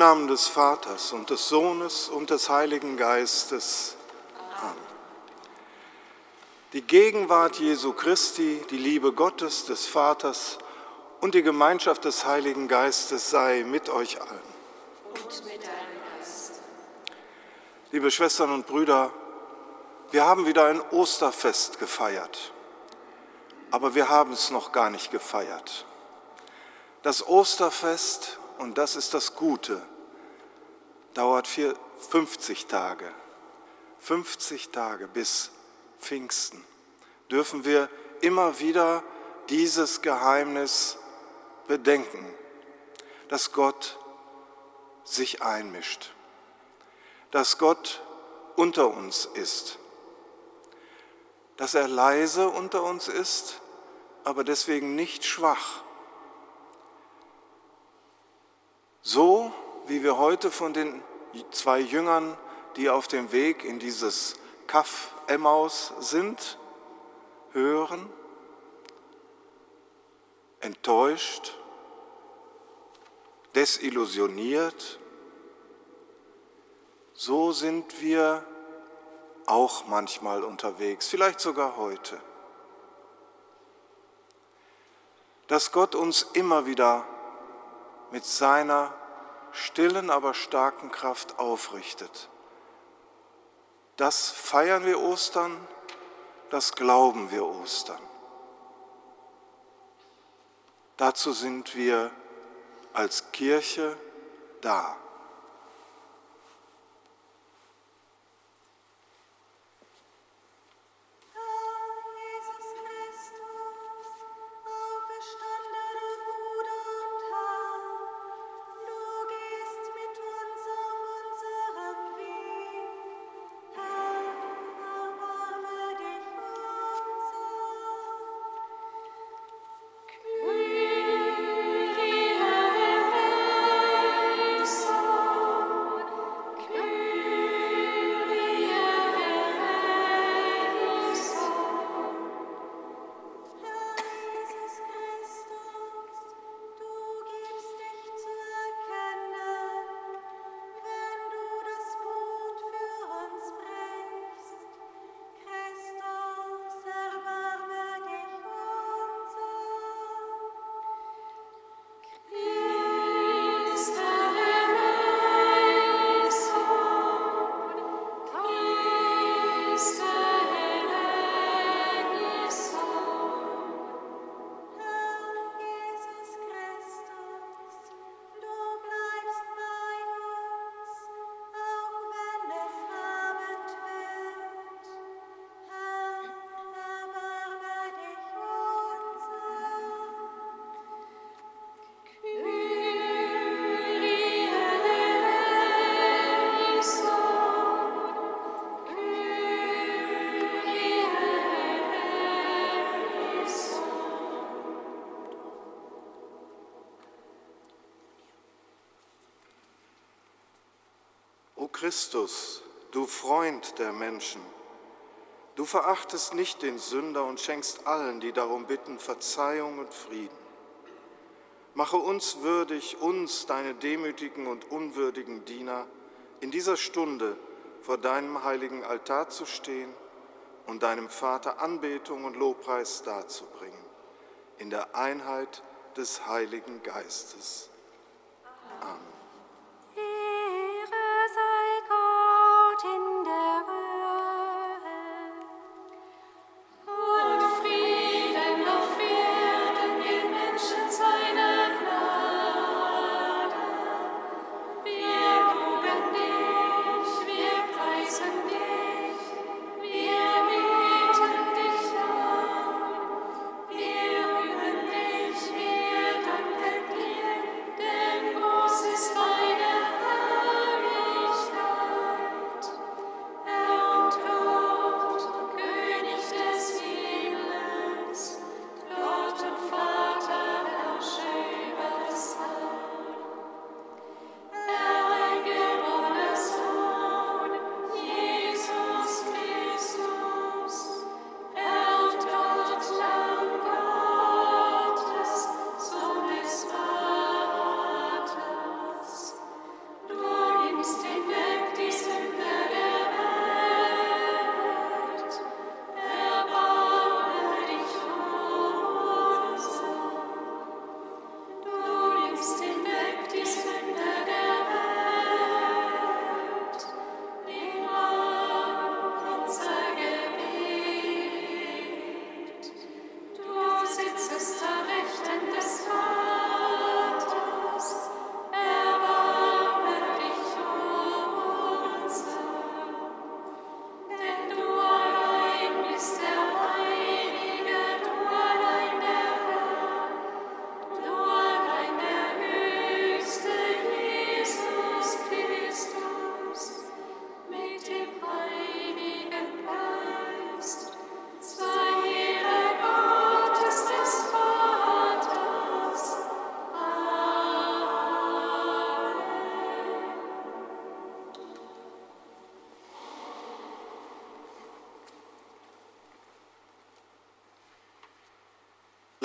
Namen des Vaters und des Sohnes und des Heiligen Geistes. Amen. Die Gegenwart Jesu Christi, die Liebe Gottes, des Vaters und die Gemeinschaft des Heiligen Geistes sei mit euch allen. Und mit deinem Geist. Liebe Schwestern und Brüder, wir haben wieder ein Osterfest gefeiert, aber wir haben es noch gar nicht gefeiert. Das Osterfest und das ist das Gute, dauert 50 Tage. 50 Tage bis Pfingsten dürfen wir immer wieder dieses Geheimnis bedenken, dass Gott sich einmischt, dass Gott unter uns ist, dass er leise unter uns ist, aber deswegen nicht schwach So wie wir heute von den zwei Jüngern, die auf dem Weg in dieses Kaff Emmaus sind, hören, enttäuscht, desillusioniert, so sind wir auch manchmal unterwegs, vielleicht sogar heute. Dass Gott uns immer wieder mit seiner stillen, aber starken Kraft aufrichtet. Das feiern wir Ostern, das glauben wir Ostern. Dazu sind wir als Kirche da. Christus, du Freund der Menschen, du verachtest nicht den Sünder und schenkst allen, die darum bitten, Verzeihung und Frieden. Mache uns würdig, uns, deine demütigen und unwürdigen Diener, in dieser Stunde vor deinem heiligen Altar zu stehen und deinem Vater Anbetung und Lobpreis darzubringen, in der Einheit des Heiligen Geistes.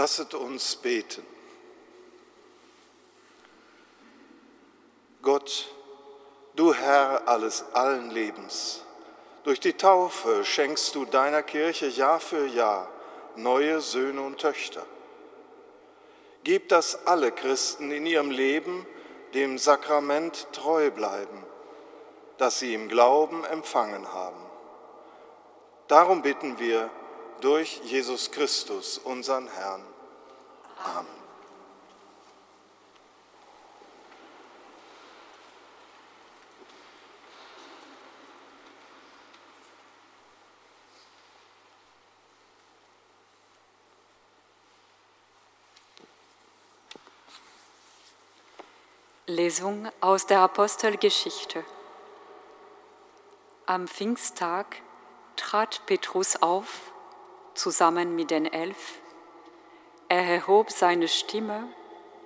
Lasset uns beten. Gott, du Herr alles allen Lebens, durch die Taufe schenkst du deiner Kirche Jahr für Jahr neue Söhne und Töchter. Gib, dass alle Christen in ihrem Leben dem Sakrament treu bleiben, das sie im Glauben empfangen haben. Darum bitten wir, durch Jesus Christus, unseren Herrn. Amen. Lesung aus der Apostelgeschichte. Am Pfingsttag trat Petrus auf zusammen mit den Elf. Er erhob seine Stimme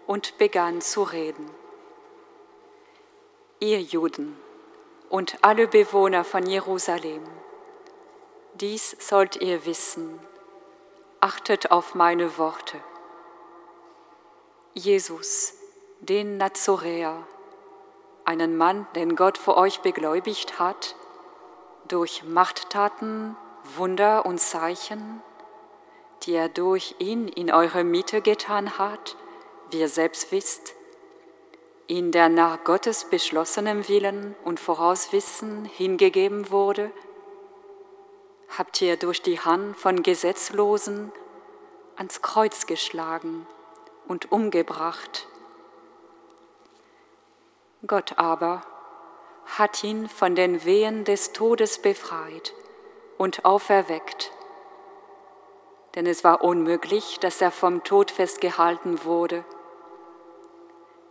und begann zu reden. Ihr Juden und alle Bewohner von Jerusalem, dies sollt ihr wissen, achtet auf meine Worte. Jesus, den Nazoräer, einen Mann, den Gott für euch begläubigt hat, durch Machttaten Wunder und Zeichen, die er durch ihn in eure Mitte getan hat, wie ihr selbst wisst, in der nach Gottes beschlossenem Willen und Vorauswissen hingegeben wurde, habt ihr durch die Hand von Gesetzlosen ans Kreuz geschlagen und umgebracht. Gott aber hat ihn von den Wehen des Todes befreit und auferweckt. Denn es war unmöglich, dass er vom Tod festgehalten wurde.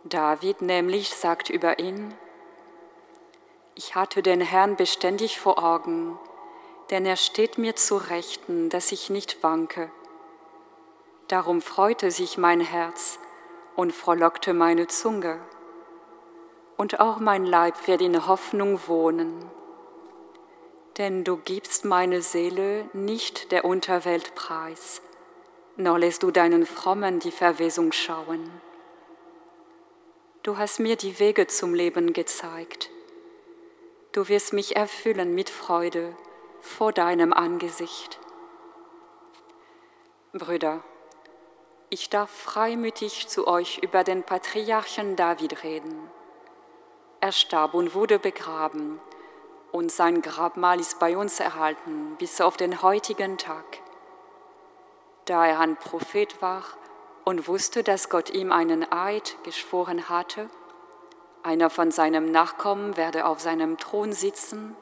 David nämlich sagt über ihn, ich hatte den Herrn beständig vor Augen, denn er steht mir zu Rechten, dass ich nicht wanke. Darum freute sich mein Herz und frohlockte meine Zunge. Und auch mein Leib wird in Hoffnung wohnen denn du gibst meine Seele nicht der Unterwelt preis, noch lässt du deinen Frommen die Verwesung schauen. Du hast mir die Wege zum Leben gezeigt. Du wirst mich erfüllen mit Freude vor deinem Angesicht. Brüder, ich darf freimütig zu euch über den Patriarchen David reden. Er starb und wurde begraben und sein Grabmal ist bei uns erhalten bis auf den heutigen Tag. Da er ein Prophet war und wusste, dass Gott ihm einen Eid geschworen hatte, einer von seinem Nachkommen werde auf seinem Thron sitzen,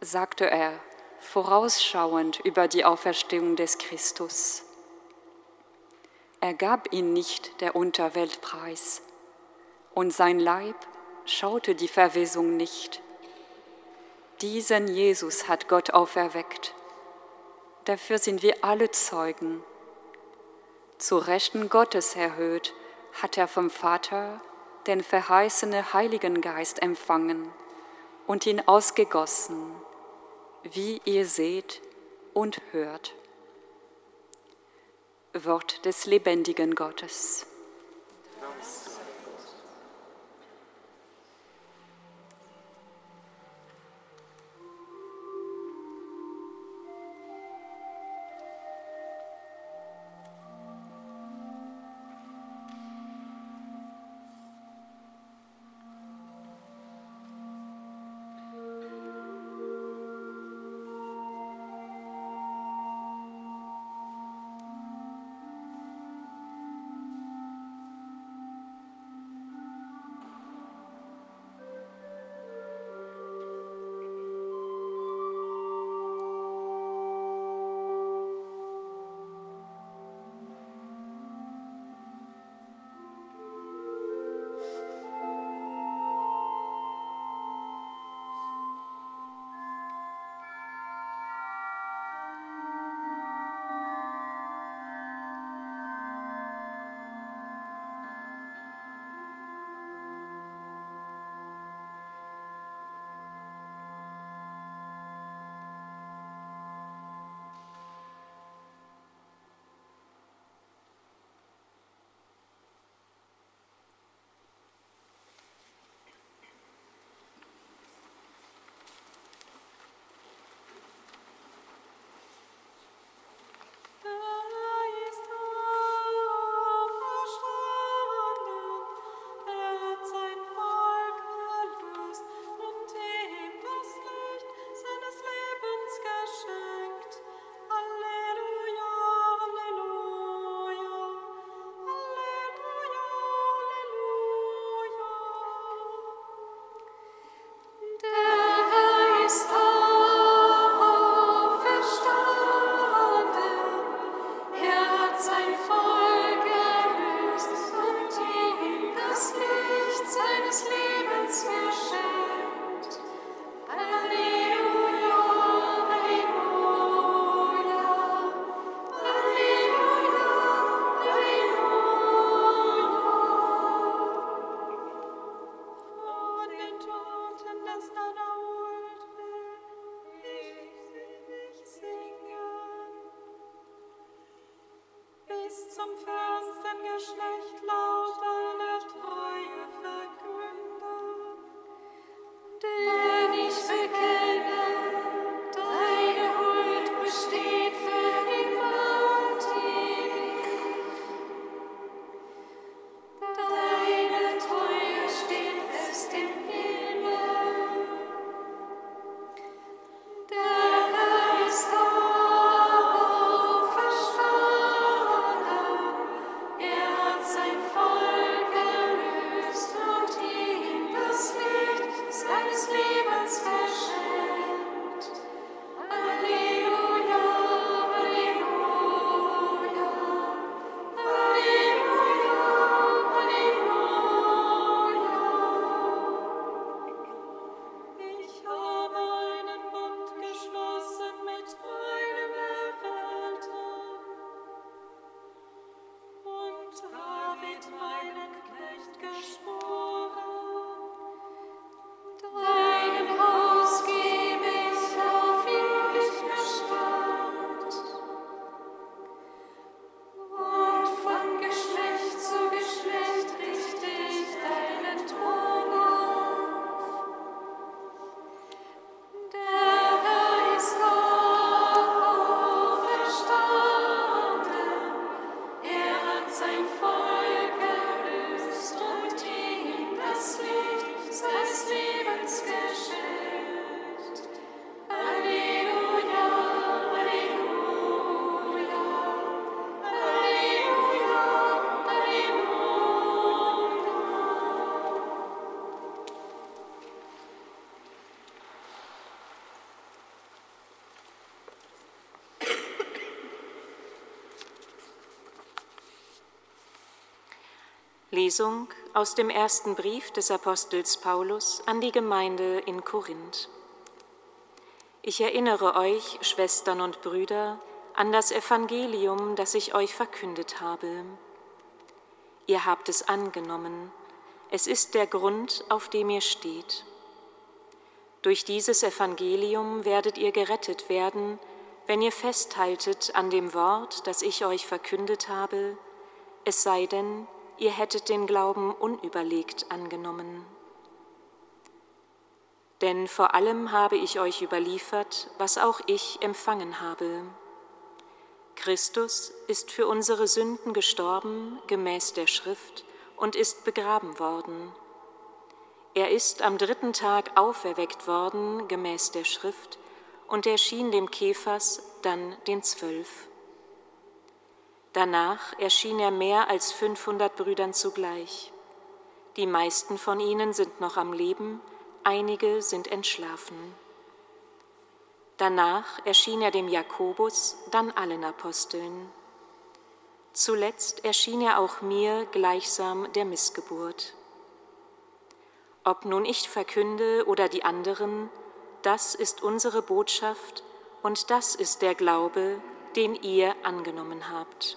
sagte er, vorausschauend über die Auferstehung des Christus. Er gab ihn nicht der Unterwelt preis, und sein Leib schaute die Verwesung nicht diesen Jesus hat Gott auferweckt. Dafür sind wir alle Zeugen. Zu Rechten Gottes erhöht hat er vom Vater den verheißene Heiligen Geist empfangen und ihn ausgegossen, wie ihr seht und hört. Wort des lebendigen Gottes. Lesung aus dem ersten Brief des Apostels Paulus an die Gemeinde in Korinth. Ich erinnere euch, Schwestern und Brüder, an das Evangelium, das ich euch verkündet habe. Ihr habt es angenommen, es ist der Grund, auf dem ihr steht. Durch dieses Evangelium werdet ihr gerettet werden, wenn ihr festhaltet an dem Wort, das ich euch verkündet habe, es sei denn, ihr hättet den Glauben unüberlegt angenommen. Denn vor allem habe ich euch überliefert, was auch ich empfangen habe. Christus ist für unsere Sünden gestorben, gemäß der Schrift, und ist begraben worden. Er ist am dritten Tag auferweckt worden, gemäß der Schrift, und erschien dem Käfers, dann den Zwölf. Danach erschien er mehr als 500 Brüdern zugleich. Die meisten von ihnen sind noch am Leben, einige sind entschlafen. Danach erschien er dem Jakobus, dann allen Aposteln. Zuletzt erschien er auch mir gleichsam der Missgeburt. Ob nun ich verkünde oder die anderen, das ist unsere Botschaft und das ist der Glaube, den ihr angenommen habt.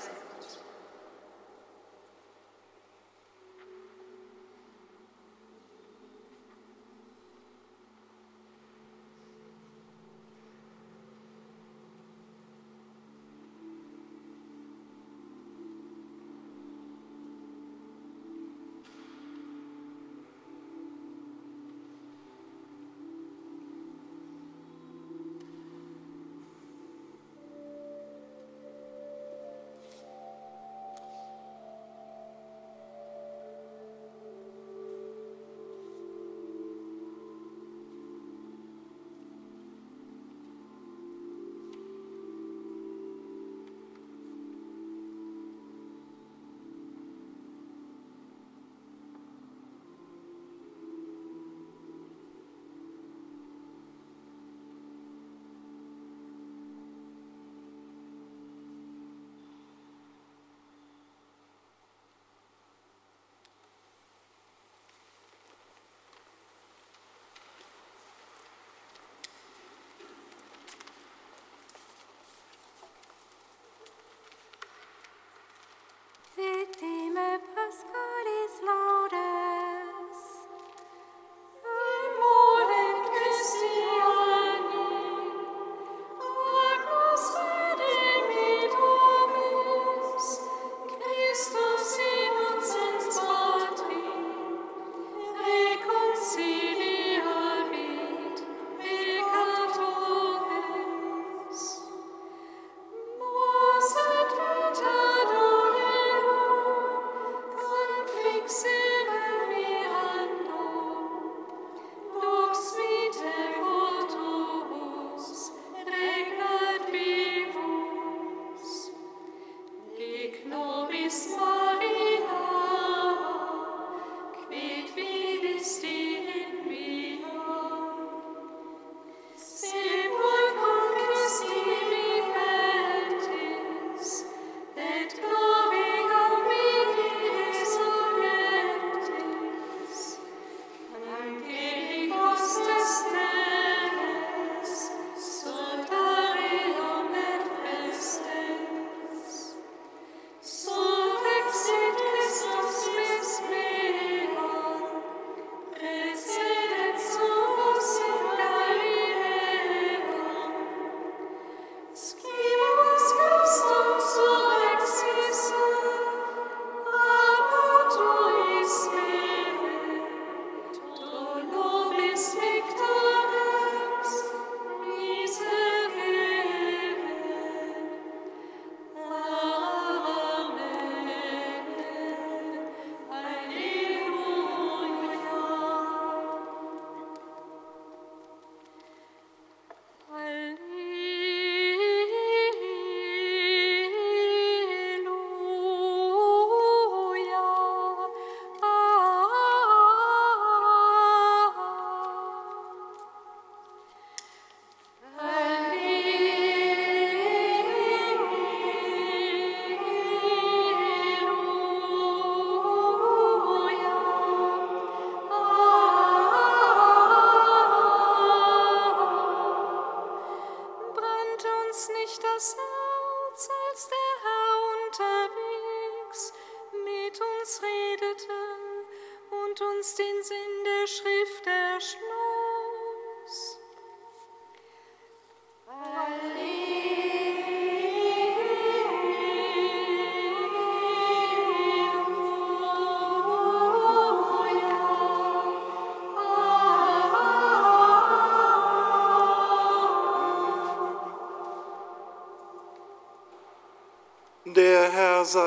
sky.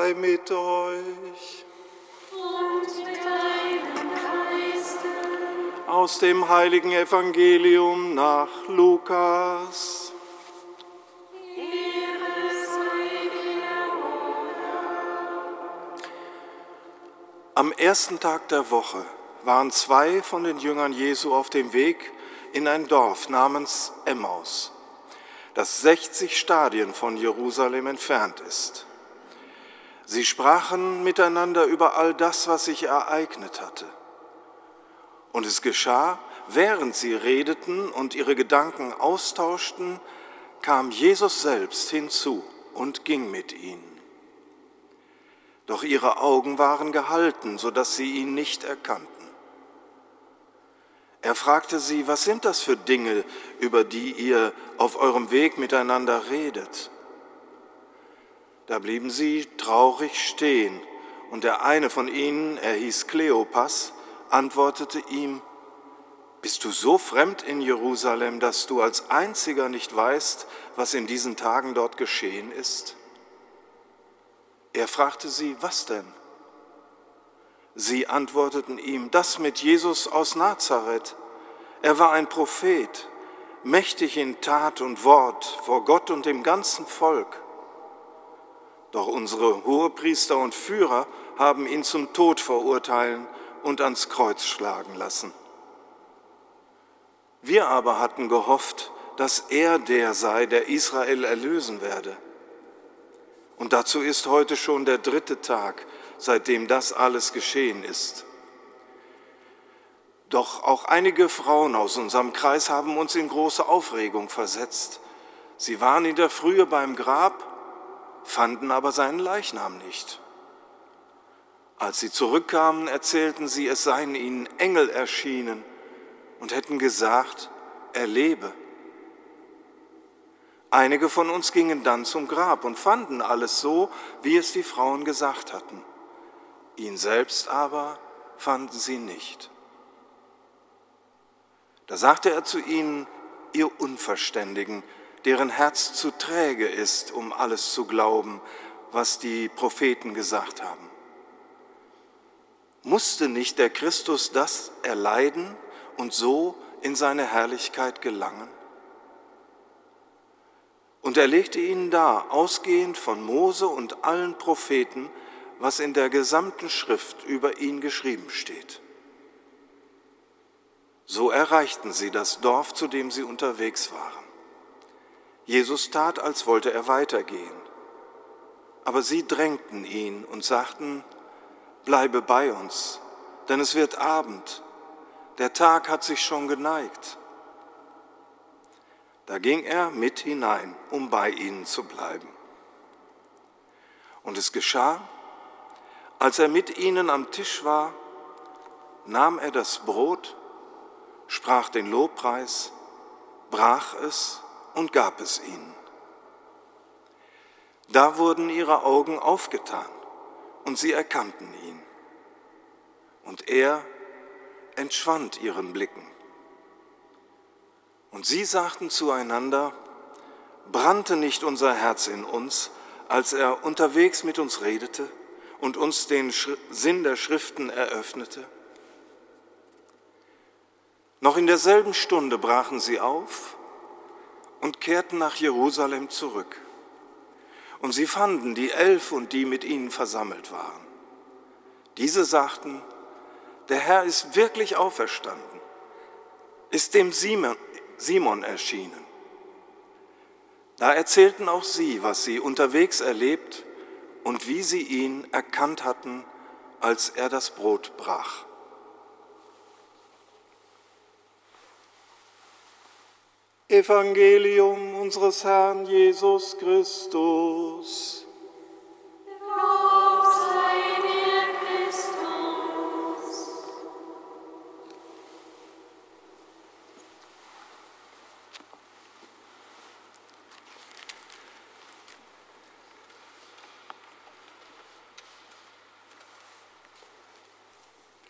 Sei mit euch. Und mit deinem Geiste. Aus dem heiligen Evangelium nach Lukas. Am ersten Tag der Woche waren zwei von den Jüngern Jesu auf dem Weg in ein Dorf namens Emmaus, das 60 Stadien von Jerusalem entfernt ist. Sie sprachen miteinander über all das, was sich ereignet hatte. Und es geschah, während sie redeten und ihre Gedanken austauschten, kam Jesus selbst hinzu und ging mit ihnen. Doch ihre Augen waren gehalten, so dass sie ihn nicht erkannten. Er fragte sie, was sind das für Dinge, über die ihr auf eurem Weg miteinander redet? Da blieben sie traurig stehen, und der eine von ihnen, er hieß Kleopas, antwortete ihm, Bist du so fremd in Jerusalem, dass du als einziger nicht weißt, was in diesen Tagen dort geschehen ist? Er fragte sie, was denn? Sie antworteten ihm, das mit Jesus aus Nazareth. Er war ein Prophet, mächtig in Tat und Wort vor Gott und dem ganzen Volk. Doch unsere Hohepriester und Führer haben ihn zum Tod verurteilen und ans Kreuz schlagen lassen. Wir aber hatten gehofft, dass er der sei, der Israel erlösen werde. Und dazu ist heute schon der dritte Tag, seitdem das alles geschehen ist. Doch auch einige Frauen aus unserem Kreis haben uns in große Aufregung versetzt. Sie waren in der Frühe beim Grab, fanden aber seinen Leichnam nicht. Als sie zurückkamen, erzählten sie, es seien ihnen Engel erschienen und hätten gesagt, er lebe. Einige von uns gingen dann zum Grab und fanden alles so, wie es die Frauen gesagt hatten. Ihn selbst aber fanden sie nicht. Da sagte er zu ihnen, ihr Unverständigen, deren Herz zu träge ist, um alles zu glauben, was die Propheten gesagt haben. Musste nicht der Christus das erleiden und so in seine Herrlichkeit gelangen? Und er legte ihnen dar, ausgehend von Mose und allen Propheten, was in der gesamten Schrift über ihn geschrieben steht. So erreichten sie das Dorf, zu dem sie unterwegs waren. Jesus tat, als wollte er weitergehen. Aber sie drängten ihn und sagten, bleibe bei uns, denn es wird Abend, der Tag hat sich schon geneigt. Da ging er mit hinein, um bei ihnen zu bleiben. Und es geschah, als er mit ihnen am Tisch war, nahm er das Brot, sprach den Lobpreis, brach es und gab es ihnen. Da wurden ihre Augen aufgetan und sie erkannten ihn. Und er entschwand ihren Blicken. Und sie sagten zueinander, brannte nicht unser Herz in uns, als er unterwegs mit uns redete und uns den Sinn der Schriften eröffnete? Noch in derselben Stunde brachen sie auf und kehrten nach Jerusalem zurück. Und sie fanden die Elf und die mit ihnen versammelt waren. Diese sagten, der Herr ist wirklich auferstanden, ist dem Simon, Simon erschienen. Da erzählten auch sie, was sie unterwegs erlebt und wie sie ihn erkannt hatten, als er das Brot brach. Evangelium unseres Herrn Jesus Christus.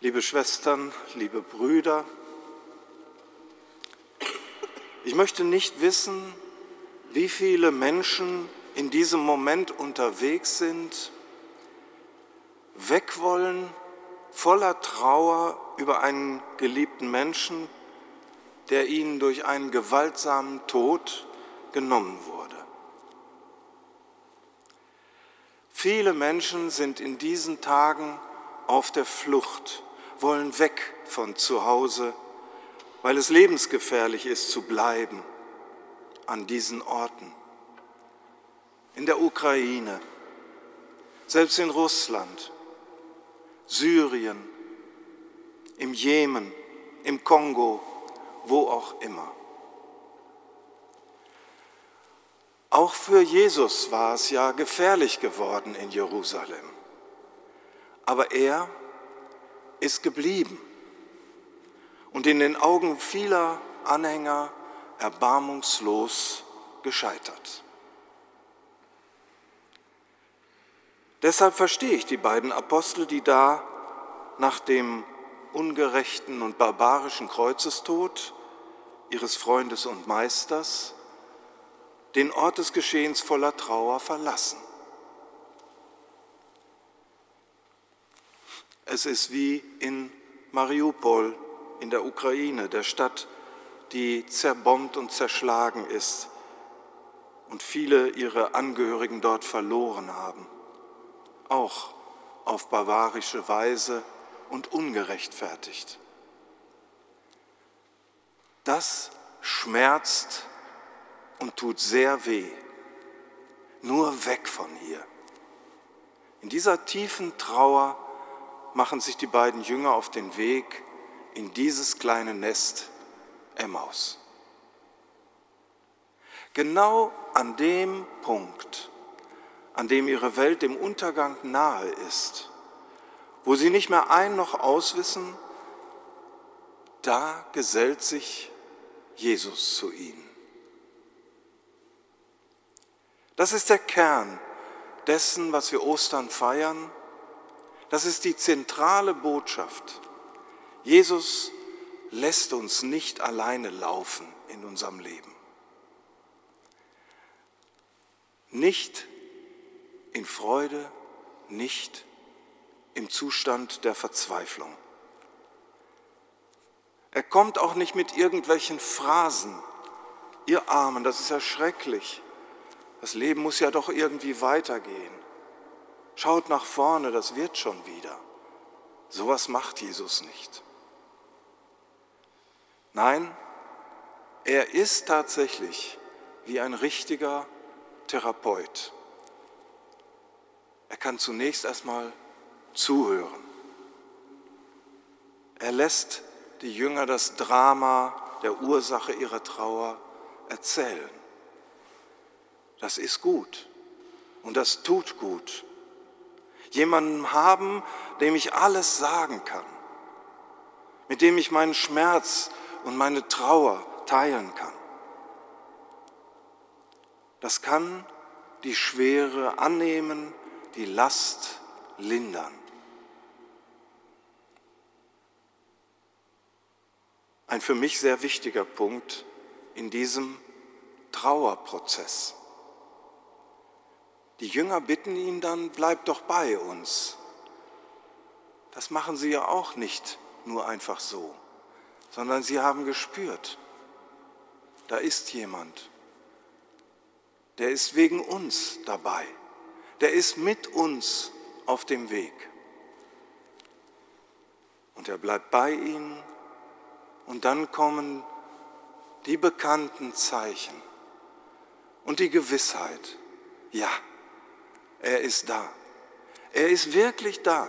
Liebe Schwestern, liebe Brüder, ich möchte nicht wissen, wie viele Menschen in diesem Moment unterwegs sind, weg wollen, voller Trauer über einen geliebten Menschen, der ihnen durch einen gewaltsamen Tod genommen wurde. Viele Menschen sind in diesen Tagen auf der Flucht, wollen weg von zu Hause, weil es lebensgefährlich ist zu bleiben an diesen Orten in der Ukraine, selbst in Russland, Syrien, im Jemen, im Kongo, wo auch immer. Auch für Jesus war es ja gefährlich geworden in Jerusalem. Aber er ist geblieben und in den Augen vieler Anhänger erbarmungslos gescheitert. Deshalb verstehe ich die beiden Apostel, die da nach dem ungerechten und barbarischen Kreuzestod ihres Freundes und Meisters den Ort des Geschehens voller Trauer verlassen. Es ist wie in Mariupol in der Ukraine, der Stadt, die zerbombt und zerschlagen ist und viele ihre Angehörigen dort verloren haben auch auf bavarische Weise und ungerechtfertigt. Das schmerzt und tut sehr weh. Nur weg von hier. In dieser tiefen Trauer machen sich die beiden Jünger auf den Weg in dieses kleine Nest Emmaus. Genau an dem Punkt, an dem ihre Welt dem Untergang nahe ist, wo sie nicht mehr ein noch auswissen, da gesellt sich Jesus zu ihnen. Das ist der Kern dessen, was wir Ostern feiern. Das ist die zentrale Botschaft. Jesus lässt uns nicht alleine laufen in unserem Leben. Nicht in Freude, nicht im Zustand der Verzweiflung. Er kommt auch nicht mit irgendwelchen Phrasen. Ihr Armen, das ist ja schrecklich. Das Leben muss ja doch irgendwie weitergehen. Schaut nach vorne, das wird schon wieder. Sowas macht Jesus nicht. Nein, er ist tatsächlich wie ein richtiger Therapeut. Er kann zunächst erstmal zuhören. Er lässt die Jünger das Drama der Ursache ihrer Trauer erzählen. Das ist gut und das tut gut. Jemanden haben, dem ich alles sagen kann, mit dem ich meinen Schmerz und meine Trauer teilen kann. Das kann die Schwere annehmen die Last lindern. Ein für mich sehr wichtiger Punkt in diesem Trauerprozess. Die Jünger bitten ihn dann, bleib doch bei uns. Das machen sie ja auch nicht nur einfach so, sondern sie haben gespürt, da ist jemand, der ist wegen uns dabei der ist mit uns auf dem Weg. Und er bleibt bei ihnen und dann kommen die bekannten Zeichen und die Gewissheit, ja, er ist da. Er ist wirklich da.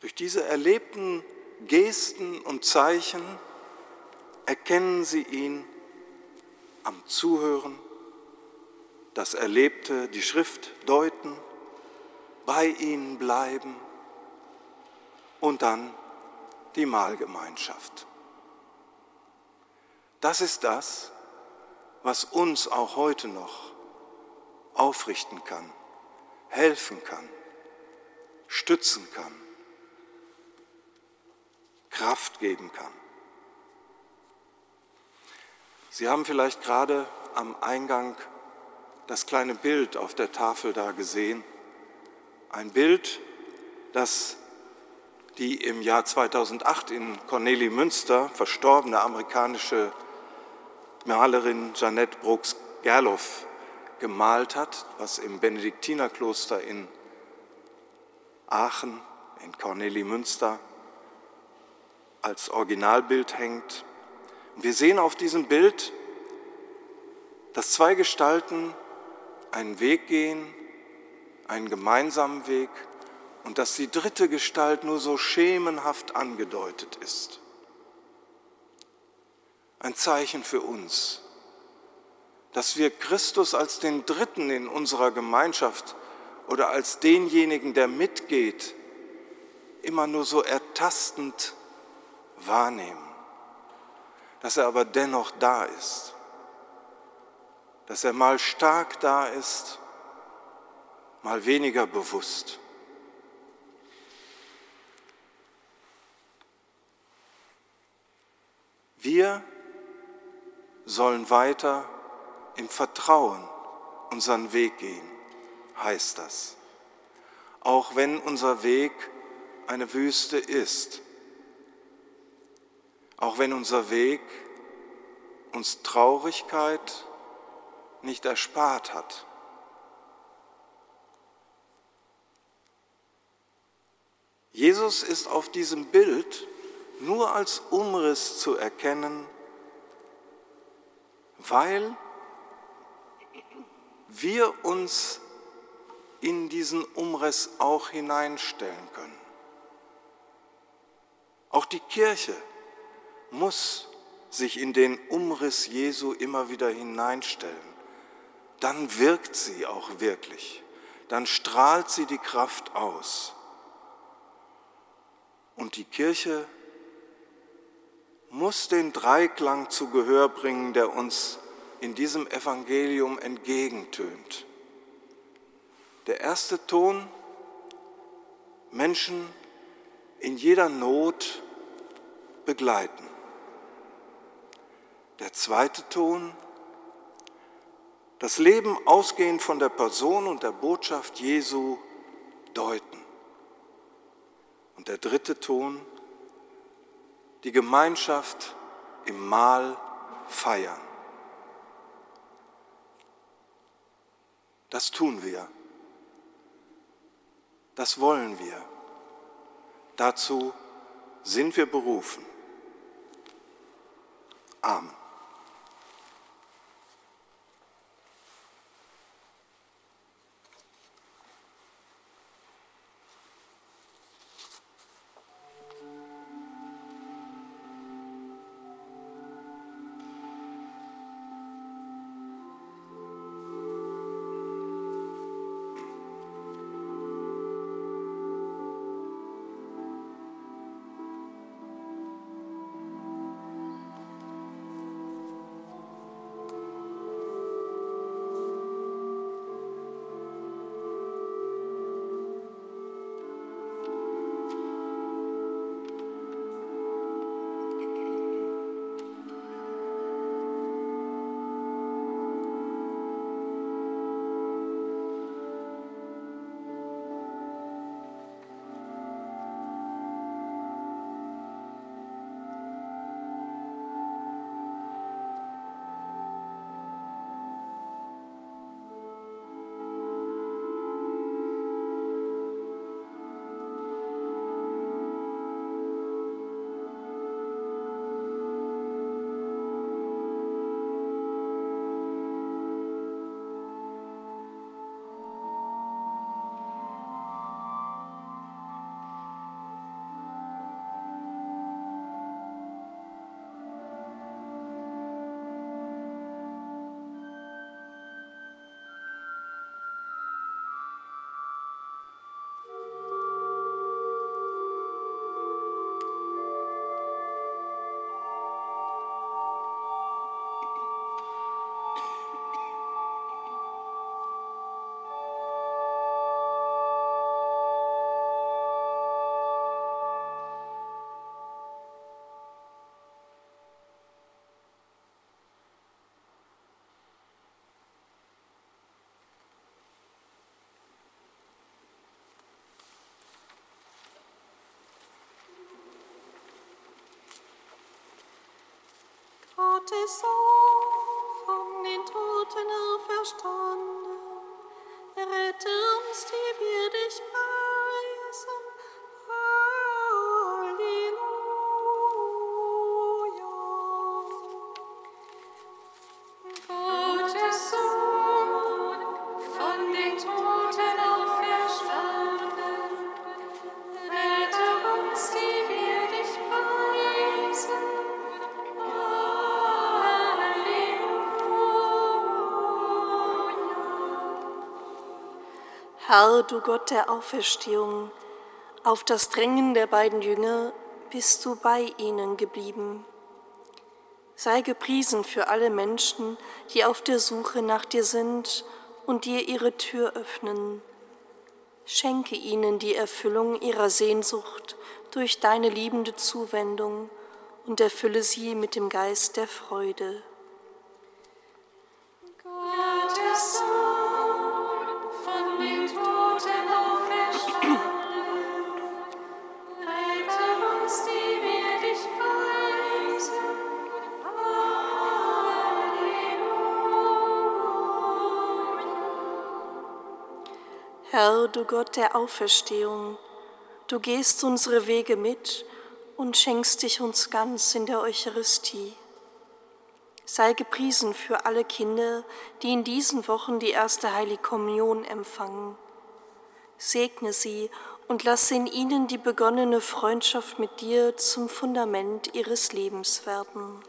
Durch diese erlebten Gesten und Zeichen erkennen sie ihn am Zuhören, das Erlebte, die Schrift deuten, bei ihnen bleiben und dann die Mahlgemeinschaft. Das ist das, was uns auch heute noch aufrichten kann, helfen kann, stützen kann, Kraft geben kann. Sie haben vielleicht gerade am Eingang das kleine Bild auf der Tafel da gesehen. Ein Bild, das die im Jahr 2008 in Cornelie Münster verstorbene amerikanische Malerin Jeanette Brooks Gerloff gemalt hat, was im Benediktinerkloster in Aachen, in Cornelie Münster, als Originalbild hängt. wir sehen auf diesem Bild, dass zwei Gestalten einen Weg gehen, einen gemeinsamen Weg, und dass die dritte Gestalt nur so schemenhaft angedeutet ist. Ein Zeichen für uns, dass wir Christus als den Dritten in unserer Gemeinschaft oder als denjenigen, der mitgeht, immer nur so ertastend wahrnehmen, dass er aber dennoch da ist, dass er mal stark da ist, mal weniger bewusst. Wir sollen weiter im Vertrauen unseren Weg gehen, heißt das. Auch wenn unser Weg eine Wüste ist, auch wenn unser Weg uns Traurigkeit nicht erspart hat. Jesus ist auf diesem Bild nur als Umriss zu erkennen, weil wir uns in diesen Umriss auch hineinstellen können. Auch die Kirche muss sich in den Umriss Jesu immer wieder hineinstellen. Dann wirkt sie auch wirklich. Dann strahlt sie die Kraft aus. Und die Kirche muss den Dreiklang zu Gehör bringen, der uns in diesem Evangelium entgegentönt. Der erste Ton, Menschen in jeder Not begleiten. Der zweite Ton, das Leben ausgehend von der Person und der Botschaft Jesu deuten. Und der dritte Ton, die Gemeinschaft im Mahl feiern. Das tun wir. Das wollen wir. Dazu sind wir berufen. Amen. Gottes Sohn, von den Toten auferstanden. Herr, du Gott der Auferstehung, auf das Drängen der beiden Jünger bist du bei ihnen geblieben. Sei gepriesen für alle Menschen, die auf der Suche nach dir sind und dir ihre Tür öffnen. Schenke ihnen die Erfüllung ihrer Sehnsucht durch deine liebende Zuwendung und erfülle sie mit dem Geist der Freude. Herr, du Gott der Auferstehung, du gehst unsere Wege mit und schenkst dich uns ganz in der Eucharistie. Sei gepriesen für alle Kinder, die in diesen Wochen die erste Heilige Kommunion empfangen. Segne sie und lasse in ihnen die begonnene Freundschaft mit dir zum Fundament ihres Lebens werden.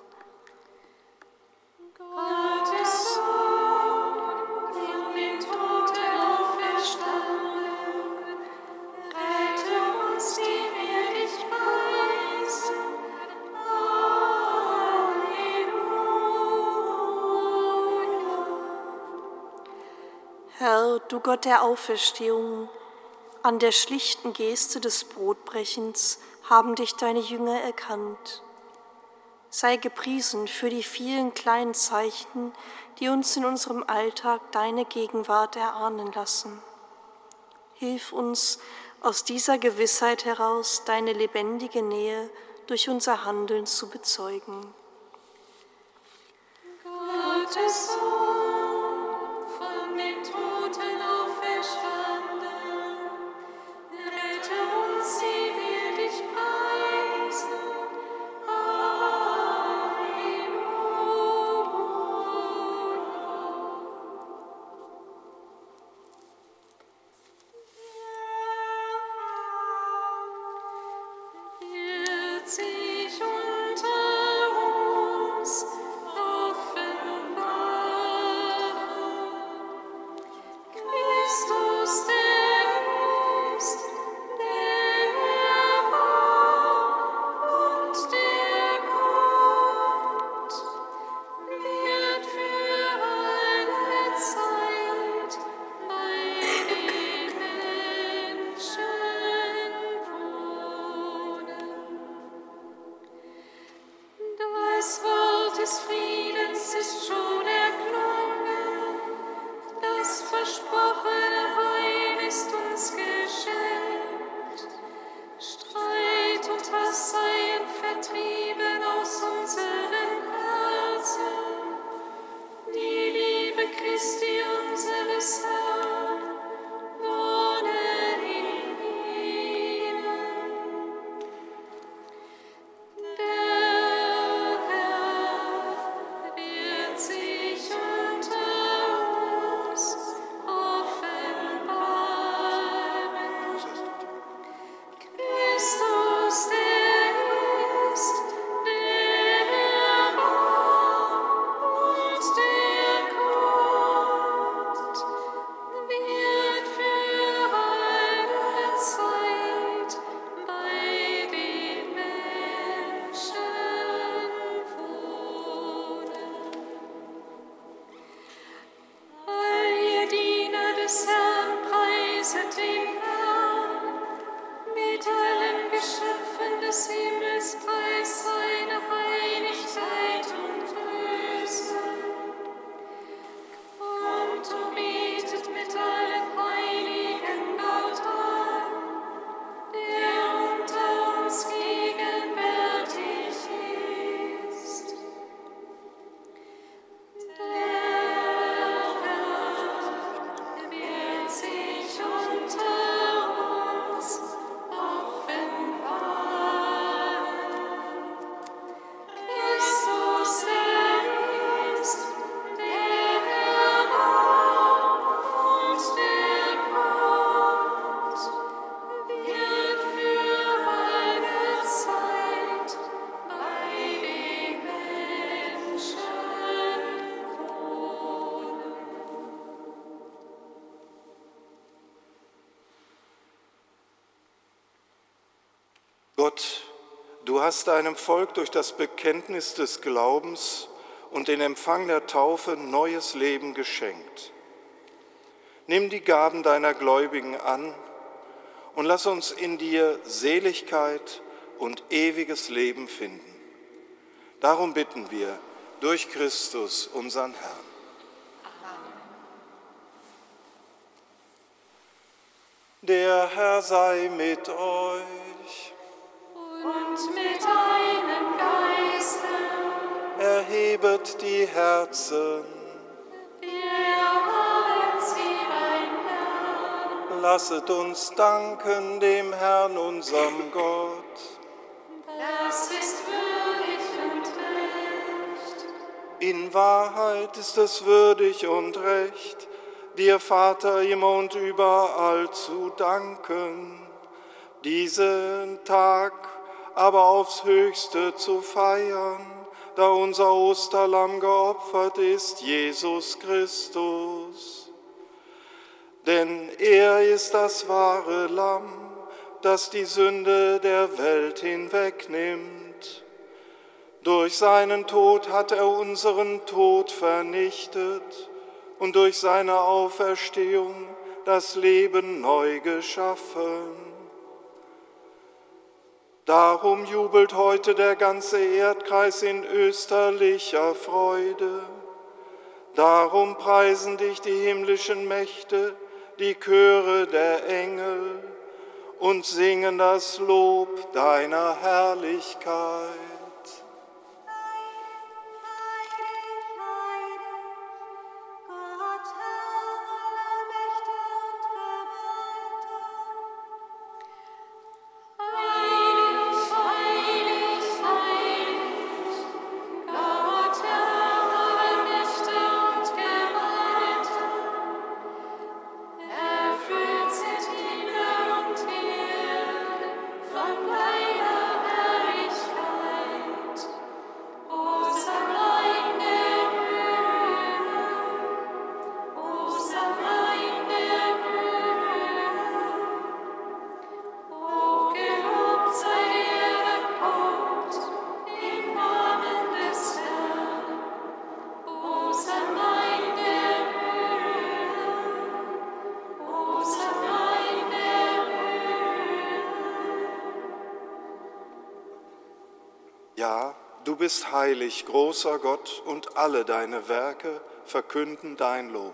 Gott der Auferstehung, an der schlichten Geste des Brotbrechens haben dich deine Jünger erkannt. Sei gepriesen für die vielen kleinen Zeichen, die uns in unserem Alltag deine Gegenwart erahnen lassen. Hilf uns aus dieser Gewissheit heraus, deine lebendige Nähe durch unser Handeln zu bezeugen. Gott, hast deinem Volk durch das Bekenntnis des Glaubens und den Empfang der Taufe neues Leben geschenkt. Nimm die Gaben deiner Gläubigen an und lass uns in dir Seligkeit und ewiges Leben finden. Darum bitten wir durch Christus, unseren Herrn. Der Herr sei mit euch. Und mit deinem Geiste. Erhebet die Herzen. Wir sie beim Herrn. Lasset uns danken dem Herrn, unserem Gott. Das ist würdig und recht. In Wahrheit ist es würdig und recht, dir Vater immer und überall zu danken, diesen Tag aber aufs höchste zu feiern, da unser Osterlamm geopfert ist, Jesus Christus. Denn er ist das wahre Lamm, das die Sünde der Welt hinwegnimmt. Durch seinen Tod hat er unseren Tod vernichtet und durch seine Auferstehung das Leben neu geschaffen. Darum jubelt heute der ganze Erdkreis in österlicher Freude. Darum preisen dich die himmlischen Mächte, die Chöre der Engel und singen das Lob deiner Herrlichkeit. Du bist heilig, großer Gott, und alle deine Werke verkünden dein Lob.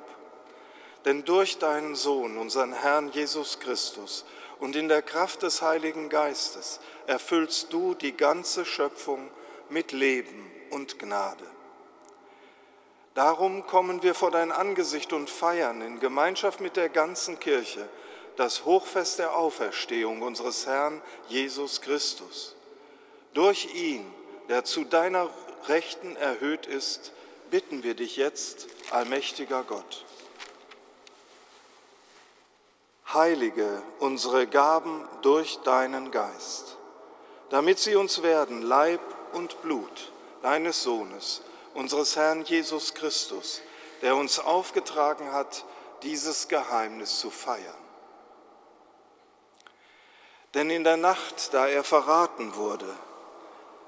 Denn durch deinen Sohn, unseren Herrn Jesus Christus, und in der Kraft des Heiligen Geistes erfüllst du die ganze Schöpfung mit Leben und Gnade. Darum kommen wir vor dein Angesicht und feiern in Gemeinschaft mit der ganzen Kirche das Hochfest der Auferstehung unseres Herrn Jesus Christus. Durch ihn, der zu deiner Rechten erhöht ist, bitten wir dich jetzt, allmächtiger Gott. Heilige unsere Gaben durch deinen Geist, damit sie uns werden Leib und Blut deines Sohnes, unseres Herrn Jesus Christus, der uns aufgetragen hat, dieses Geheimnis zu feiern. Denn in der Nacht, da er verraten wurde,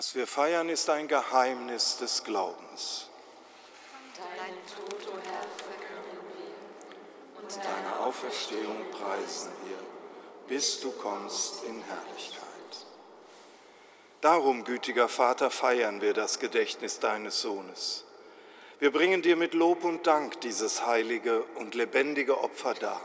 Was wir feiern, ist ein Geheimnis des Glaubens. Deinen Tod, o Herr, verkünden wir. Und Deine Auferstehung preisen wir, bis du kommst in Herrlichkeit. Darum, gütiger Vater, feiern wir das Gedächtnis deines Sohnes. Wir bringen dir mit Lob und Dank dieses heilige und lebendige Opfer dar.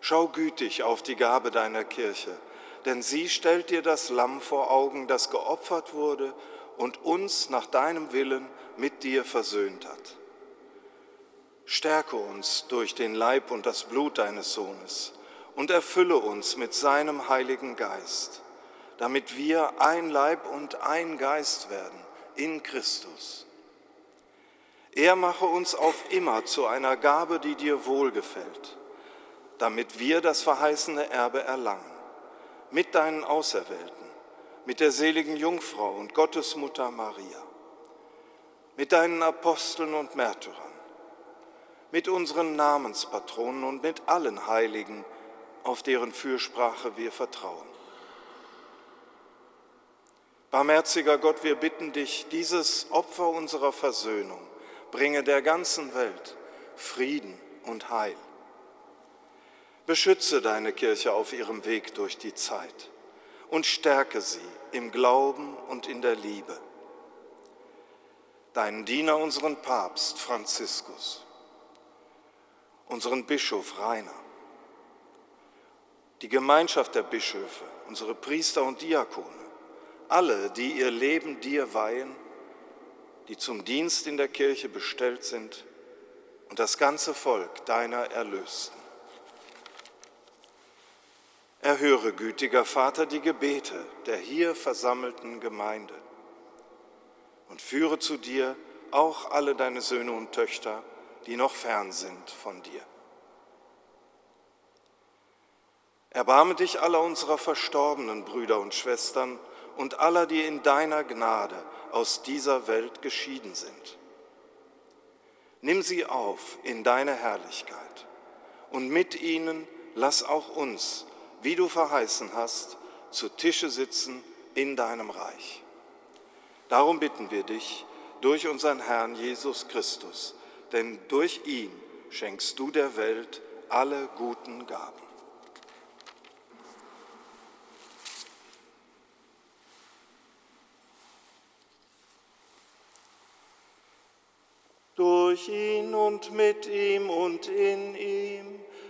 Schau gütig auf die Gabe deiner Kirche, denn sie stellt dir das Lamm vor Augen, das geopfert wurde und uns nach deinem Willen mit dir versöhnt hat. Stärke uns durch den Leib und das Blut deines Sohnes und erfülle uns mit seinem Heiligen Geist, damit wir ein Leib und ein Geist werden in Christus. Er mache uns auf immer zu einer Gabe, die dir wohlgefällt, damit wir das verheißene Erbe erlangen, mit deinen Auserwählten, mit der seligen Jungfrau und Gottesmutter Maria, mit deinen Aposteln und Märtyrern, mit unseren Namenspatronen und mit allen Heiligen, auf deren Fürsprache wir vertrauen. Barmherziger Gott, wir bitten dich, dieses Opfer unserer Versöhnung bringe der ganzen Welt Frieden und Heil. Beschütze deine Kirche auf ihrem Weg durch die Zeit und stärke sie im Glauben und in der Liebe. Deinen Diener, unseren Papst Franziskus, unseren Bischof Rainer, die Gemeinschaft der Bischöfe, unsere Priester und Diakone, alle, die ihr Leben dir weihen, die zum Dienst in der Kirche bestellt sind und das ganze Volk deiner Erlösten. Erhöre, gütiger Vater, die Gebete der hier versammelten Gemeinde und führe zu dir auch alle deine Söhne und Töchter, die noch fern sind von dir. Erbarme dich aller unserer verstorbenen Brüder und Schwestern und aller, die in deiner Gnade aus dieser Welt geschieden sind. Nimm sie auf in deine Herrlichkeit und mit ihnen lass auch uns, wie du verheißen hast, zu Tische sitzen in deinem Reich. Darum bitten wir dich durch unseren Herrn Jesus Christus, denn durch ihn schenkst du der Welt alle guten Gaben. Durch ihn und mit ihm und in ihm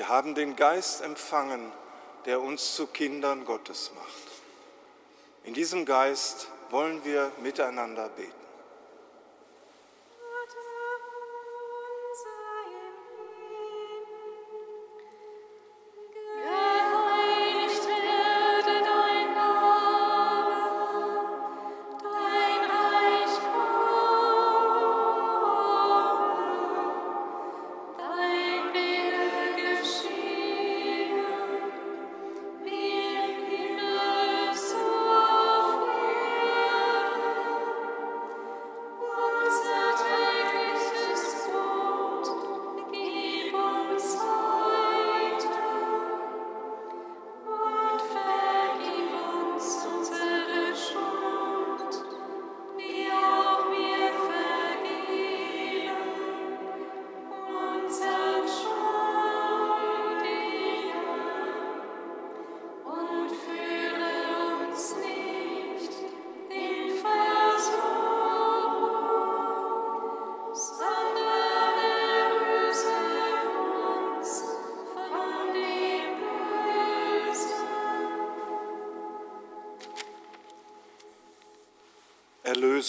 Wir haben den Geist empfangen, der uns zu Kindern Gottes macht. In diesem Geist wollen wir miteinander beten.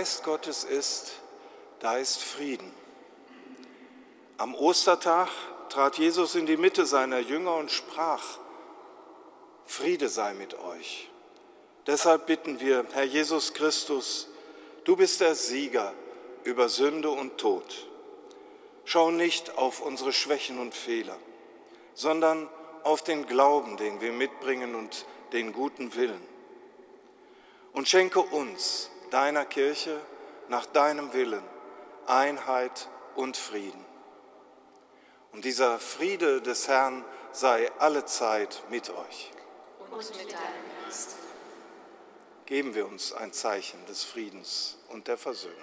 Geist Gottes ist, da ist Frieden. Am Ostertag trat Jesus in die Mitte seiner Jünger und sprach, Friede sei mit euch. Deshalb bitten wir, Herr Jesus Christus, du bist der Sieger über Sünde und Tod. Schau nicht auf unsere Schwächen und Fehler, sondern auf den Glauben, den wir mitbringen und den guten Willen. Und schenke uns, deiner Kirche, nach deinem Willen Einheit und Frieden. Und dieser Friede des Herrn sei allezeit mit euch. Und mit deinem Geist. Geben wir uns ein Zeichen des Friedens und der Versöhnung.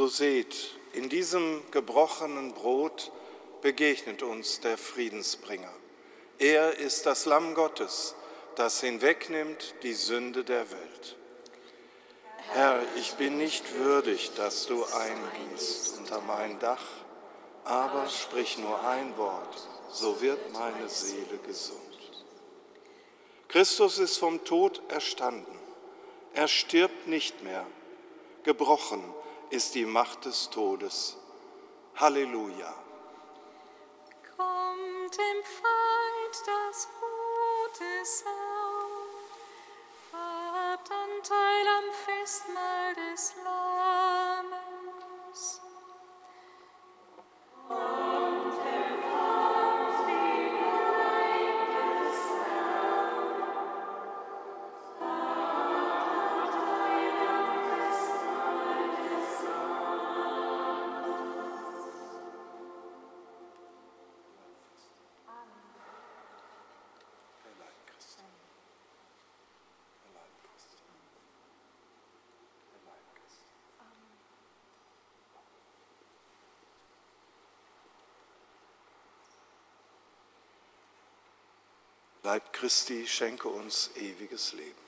So seht, in diesem gebrochenen Brot begegnet uns der Friedensbringer. Er ist das Lamm Gottes, das hinwegnimmt die Sünde der Welt. Herr, ich bin nicht würdig, dass du eingehst unter mein Dach, aber sprich nur ein Wort, so wird meine Seele gesund. Christus ist vom Tod erstanden. Er stirbt nicht mehr. Gebrochen ist die Macht des Todes. Halleluja. Kommt, empfangt das des Herrn, habt Anteil am Festmahl des Lammes. Christi, schenke uns ewiges Leben.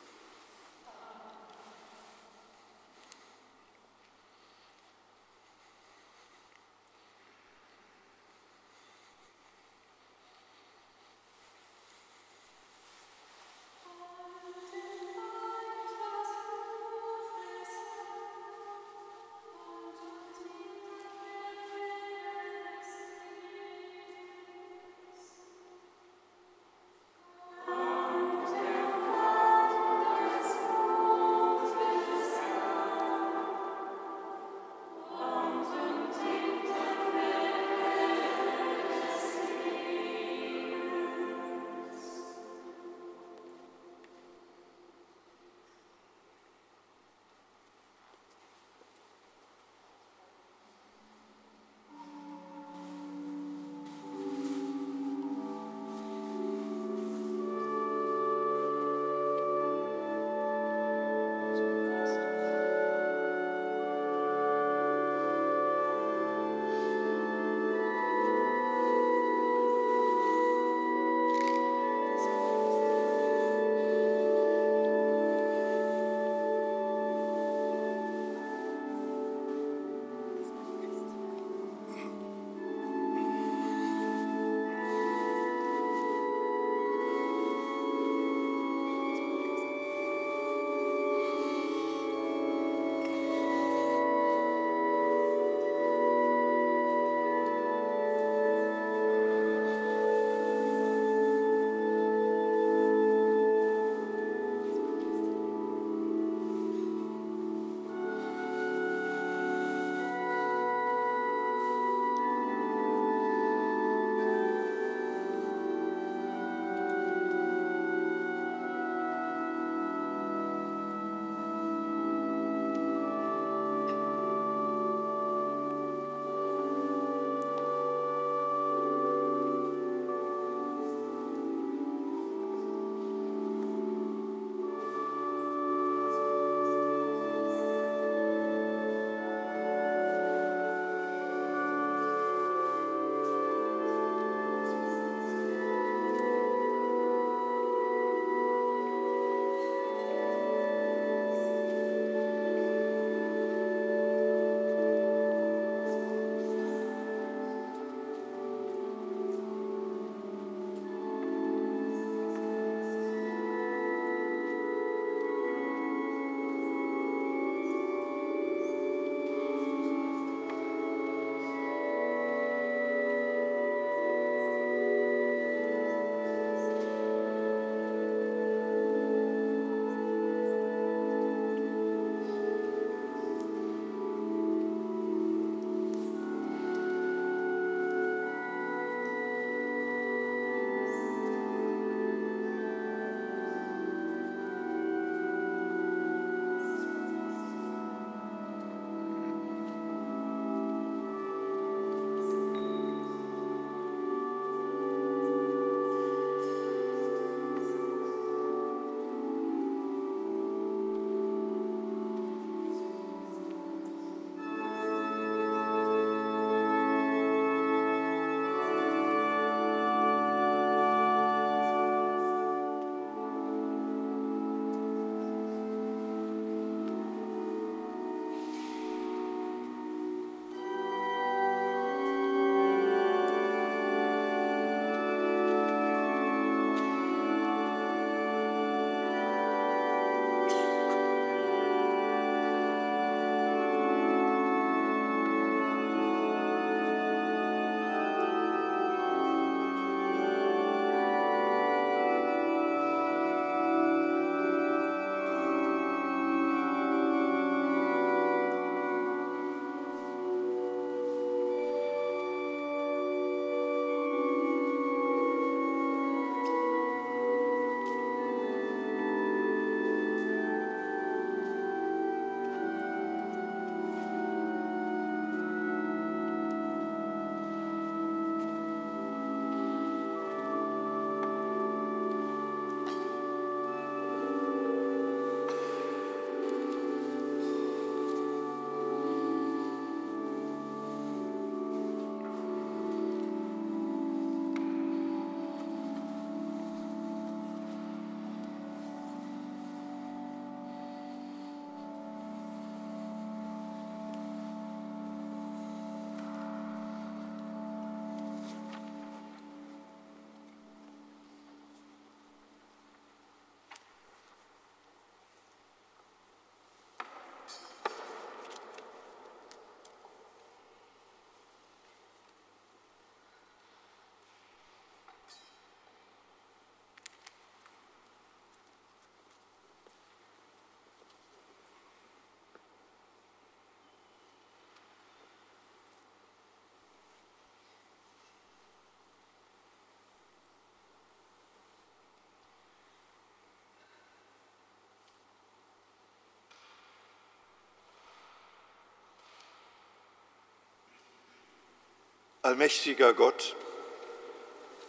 Allmächtiger Gott,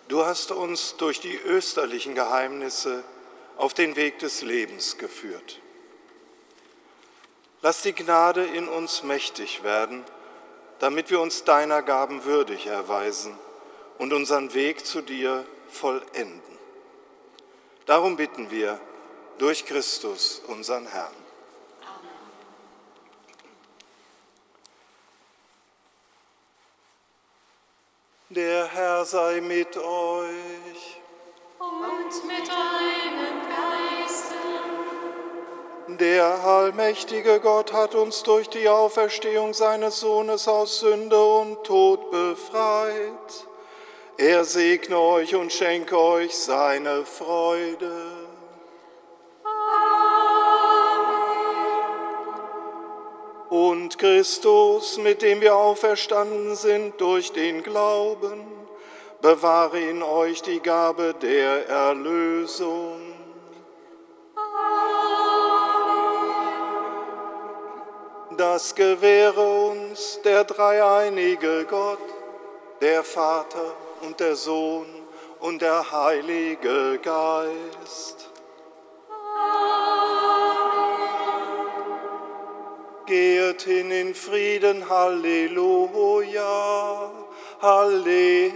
du hast uns durch die österlichen Geheimnisse auf den Weg des Lebens geführt. Lass die Gnade in uns mächtig werden, damit wir uns deiner Gaben würdig erweisen und unseren Weg zu dir vollenden. Darum bitten wir durch Christus, unseren Herrn. Der Herr sei mit euch. Und mit deinem Geiste. Der allmächtige Gott hat uns durch die Auferstehung seines Sohnes aus Sünde und Tod befreit. Er segne euch und schenke euch seine Freude. Und Christus, mit dem wir auferstanden sind durch den Glauben, bewahre in euch die Gabe der Erlösung. Das gewähre uns der dreieinige Gott, der Vater und der Sohn und der Heilige Geist. Geht hin in Frieden, Halleluja, Halleluja.